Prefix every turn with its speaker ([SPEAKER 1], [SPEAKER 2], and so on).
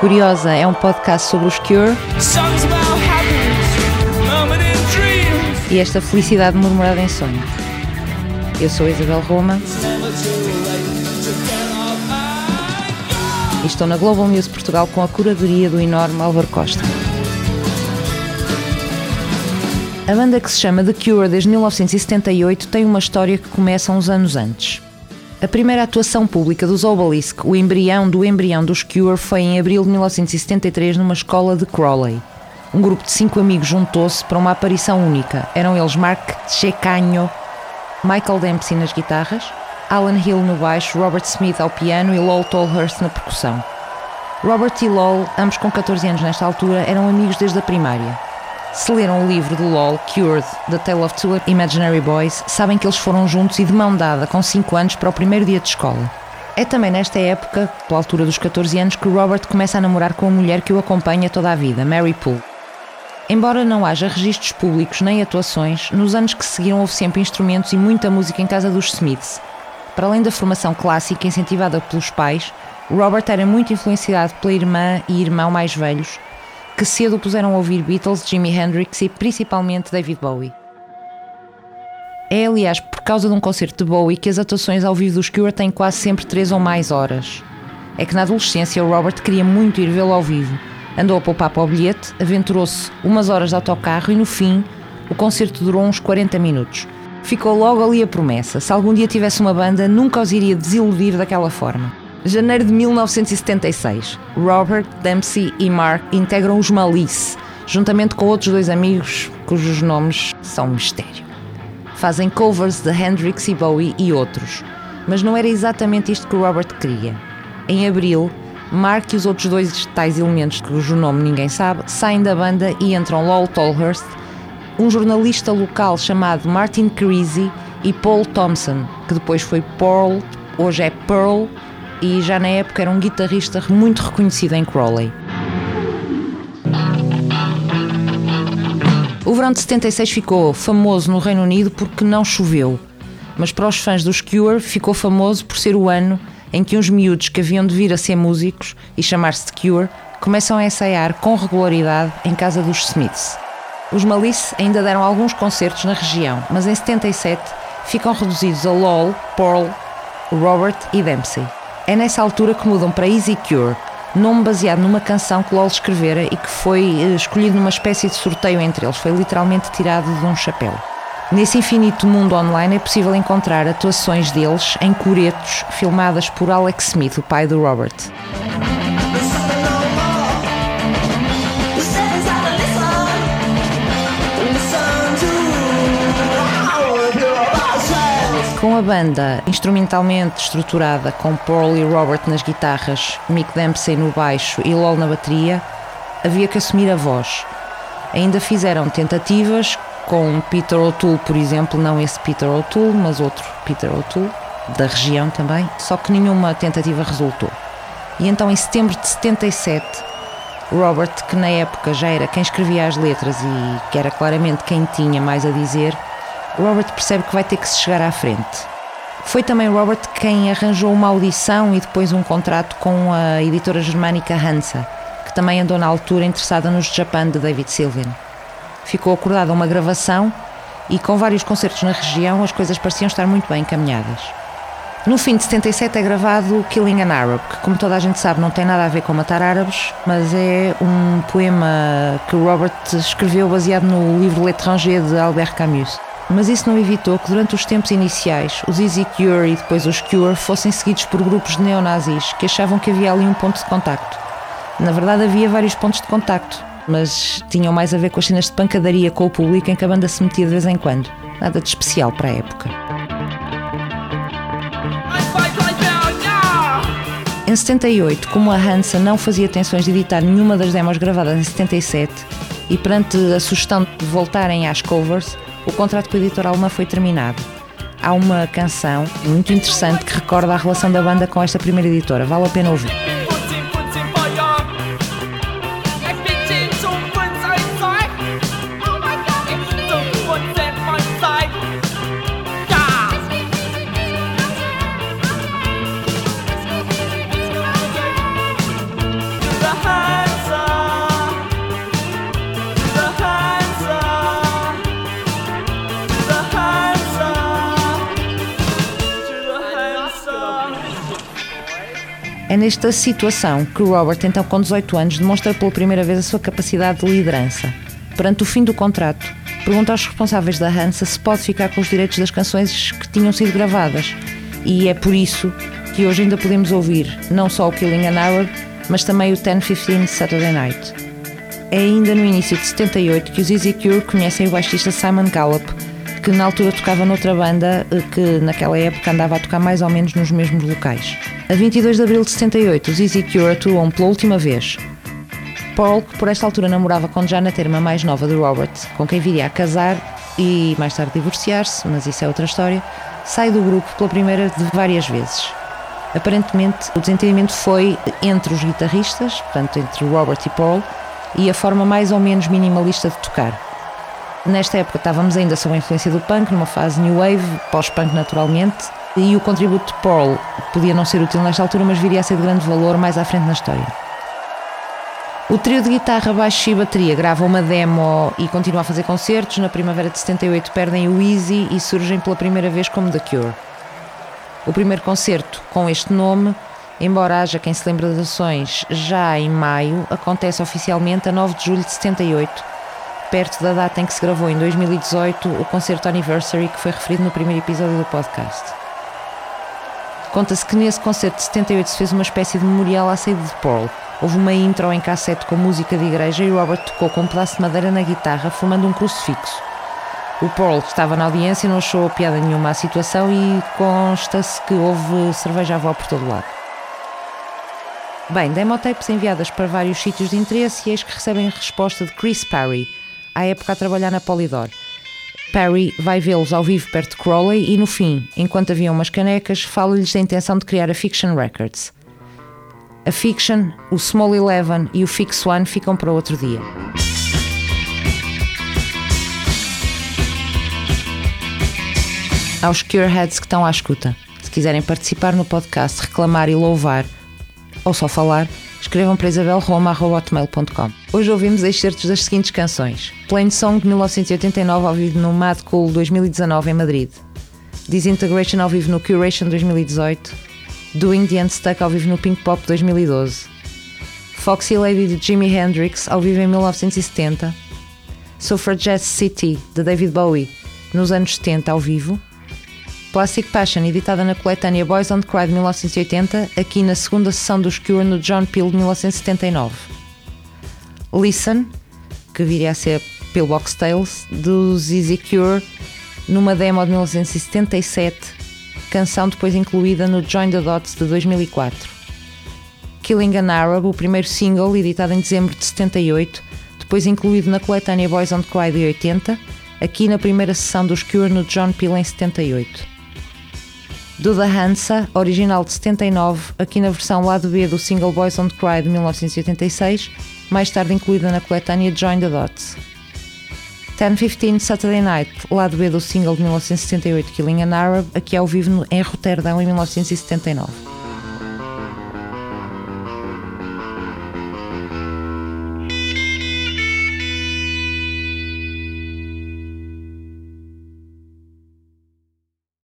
[SPEAKER 1] Curiosa é um podcast sobre os Cure e esta felicidade murmurada em sonhos. Eu sou Isabel Roma e estou na Global News Portugal com a curadoria do enorme Álvaro Costa. A banda que se chama The Cure desde 1978 tem uma história que começa uns anos antes. A primeira atuação pública dos Obelisk, o embrião do embrião dos Cure, foi em abril de 1973 numa escola de Crawley. Um grupo de cinco amigos juntou-se para uma aparição única. Eram eles Mark Checanho, Michael Dempsey nas guitarras, Alan Hill no baixo, Robert Smith ao piano e Lowell Tolhurst na percussão. Robert e Lowell, ambos com 14 anos nesta altura, eram amigos desde a primária. Se leram o livro de LOL, Cured, The Tale of Two Imaginary Boys, sabem que eles foram juntos e de mão dada com 5 anos para o primeiro dia de escola. É também nesta época, pela altura dos 14 anos, que Robert começa a namorar com a mulher que o acompanha toda a vida, Mary Poole. Embora não haja registros públicos nem atuações, nos anos que seguiram houve sempre instrumentos e muita música em casa dos Smiths. Para além da formação clássica incentivada pelos pais, Robert era muito influenciado pela irmã e irmão mais velhos, que cedo puseram a ouvir Beatles, Jimi Hendrix e principalmente David Bowie. É, aliás, por causa de um concerto de Bowie que as atuações ao vivo dos Cure têm quase sempre três ou mais horas. É que na adolescência o Robert queria muito ir vê-lo ao vivo. Andou a poupar para o bilhete, aventurou-se umas horas de autocarro e no fim o concerto durou uns 40 minutos. Ficou logo ali a promessa: se algum dia tivesse uma banda, nunca os iria desiludir daquela forma. Janeiro de 1976. Robert, Dempsey e Mark integram os Malice, juntamente com outros dois amigos cujos nomes são um mistério. Fazem covers de Hendrix e Bowie e outros, mas não era exatamente isto que Robert queria. Em abril, Mark e os outros dois tais elementos cujo nome ninguém sabe saem da banda e entram Lowell Tolhurst, um jornalista local chamado Martin Creasy e Paul Thompson, que depois foi Paul, hoje é Pearl e já na época era um guitarrista muito reconhecido em Crawley. O verão de 76 ficou famoso no Reino Unido porque não choveu, mas para os fãs dos Cure ficou famoso por ser o ano em que uns miúdos que haviam de vir a ser músicos e chamar-se Cure começam a ensaiar com regularidade em casa dos Smiths. Os Malice ainda deram alguns concertos na região, mas em 77 ficam reduzidos a LOL, Pearl, Robert e Dempsey. É nessa altura que mudam para Easy Cure, nome baseado numa canção que LOL escrevera e que foi eh, escolhido numa espécie de sorteio entre eles, foi literalmente tirado de um chapéu. Nesse infinito mundo online é possível encontrar atuações deles em coretos filmadas por Alex Smith, o pai do Robert. Com a banda instrumentalmente estruturada, com Paul e Robert nas guitarras, Mick Dempsey no baixo e Lol na bateria, havia que assumir a voz. Ainda fizeram tentativas com Peter O'Toole, por exemplo, não esse Peter O'Toole, mas outro Peter O'Toole, da região também, só que nenhuma tentativa resultou. E então, em setembro de 77, Robert, que na época já era quem escrevia as letras e que era claramente quem tinha mais a dizer, Robert percebe que vai ter que se chegar à frente. Foi também Robert quem arranjou uma audição e depois um contrato com a editora germânica Hansa, que também andou na altura interessada nos Japan de David Sylvian. Ficou acordada uma gravação e com vários concertos na região as coisas pareciam estar muito bem encaminhadas. No fim de 77 é gravado Killing an Arab, que como toda a gente sabe não tem nada a ver com matar árabes, mas é um poema que Robert escreveu baseado no livro L'étranger de Albert Camus mas isso não evitou que durante os tempos iniciais os Easy Cure e depois os Cure fossem seguidos por grupos de neonazis que achavam que havia ali um ponto de contacto. Na verdade havia vários pontos de contacto, mas tinham mais a ver com as cenas de pancadaria com o público em que a banda se metia de vez em quando. Nada de especial para a época. Em 78, como a Hansa não fazia tensões de editar nenhuma das demos gravadas em 77 e perante a sugestão de voltarem às covers, o contrato com a editora alemã foi terminado. Há uma canção muito interessante que recorda a relação da banda com esta primeira editora. Vale a pena ouvir. É nesta situação que Robert, então com 18 anos, demonstra pela primeira vez a sua capacidade de liderança. Perante o fim do contrato, pergunta aos responsáveis da Hansa se pode ficar com os direitos das canções que tinham sido gravadas. E é por isso que hoje ainda podemos ouvir não só o Killing an Arab, mas também o 10-15 Saturday Night. É ainda no início de 78 que os Easy Cure conhecem o baixista Simon Gallup, que na altura tocava noutra banda eh, que naquela época andava a tocar mais ou menos nos mesmos locais. A 22 de abril de 78, os Easy Cure atuam pela última vez. Paul, que por esta altura namorava com Janet, a irmã mais nova de Robert, com quem viria a casar e mais tarde divorciar-se, mas isso é outra história, sai do grupo pela primeira de várias vezes. Aparentemente, o desentendimento foi entre os guitarristas, portanto, entre Robert e Paul, e a forma mais ou menos minimalista de tocar. Nesta época estávamos ainda sob a influência do punk, numa fase new wave, pós-punk naturalmente, e o contributo de Paul podia não ser útil nesta altura, mas viria a ser de grande valor mais à frente na história. O trio de guitarra, baixo e bateria grava uma demo e continua a fazer concertos. Na primavera de 78 perdem o Easy e surgem pela primeira vez como The Cure. O primeiro concerto com este nome, embora haja quem se lembre das ações já em maio, acontece oficialmente a 9 de julho de 78 perto da data em que se gravou em 2018 o concerto Anniversary que foi referido no primeiro episódio do podcast. Conta-se que nesse concerto de 78 se fez uma espécie de memorial à saída de Paul. Houve uma intro em cassete com música de igreja e Robert tocou com um pedaço de madeira na guitarra, fumando um crucifixo. O Paul, estava na audiência, não achou piada nenhuma à situação e consta-se que houve cerveja à por todo lado. Bem, demotapes enviadas para vários sítios de interesse e eis que recebem resposta de Chris Parry, à época a trabalhar na Polydor. Perry vai vê-los ao vivo perto de Crowley e, no fim, enquanto haviam umas canecas, fala-lhes da intenção de criar a Fiction Records. A Fiction, o Small Eleven e o Fix One ficam para outro dia. Aos Cureheads que estão à escuta, se quiserem participar no podcast, reclamar e louvar, ou só falar, escrevam para isabelroma.hotmail.com. Hoje ouvimos excertos das seguintes canções: Plain Song de 1989 ao vivo no Mad Cool 2019 em Madrid, Disintegration ao vivo no Curation 2018, Doing the Unstuck ao vivo no Pink Pop 2012, Foxy Lady de Jimi Hendrix ao vivo em 1970, Suffragette City de David Bowie nos anos 70 ao vivo, Plastic Passion, editada na coletânea Boys Don't Cry de 1980, aqui na segunda sessão dos Cure no John Peel de 1979. Listen, que viria a ser Pillbox Tales, dos Easy Cure, numa demo de 1977, canção depois incluída no Join the Dots de 2004. Killing an Arab, o primeiro single, editado em dezembro de 78, depois incluído na coletânea Boys Don't Cry de 80, aqui na primeira sessão dos Cure no John Peel em 78 do The Hansa, original de 79, aqui na versão lado B do single Boys Don't Cry de 1986, mais tarde incluída na coletânea Join the Dots. 1015 Saturday Night, lado B do single de 1978 Killing an Arab, aqui ao vivo em Roterdão em 1979.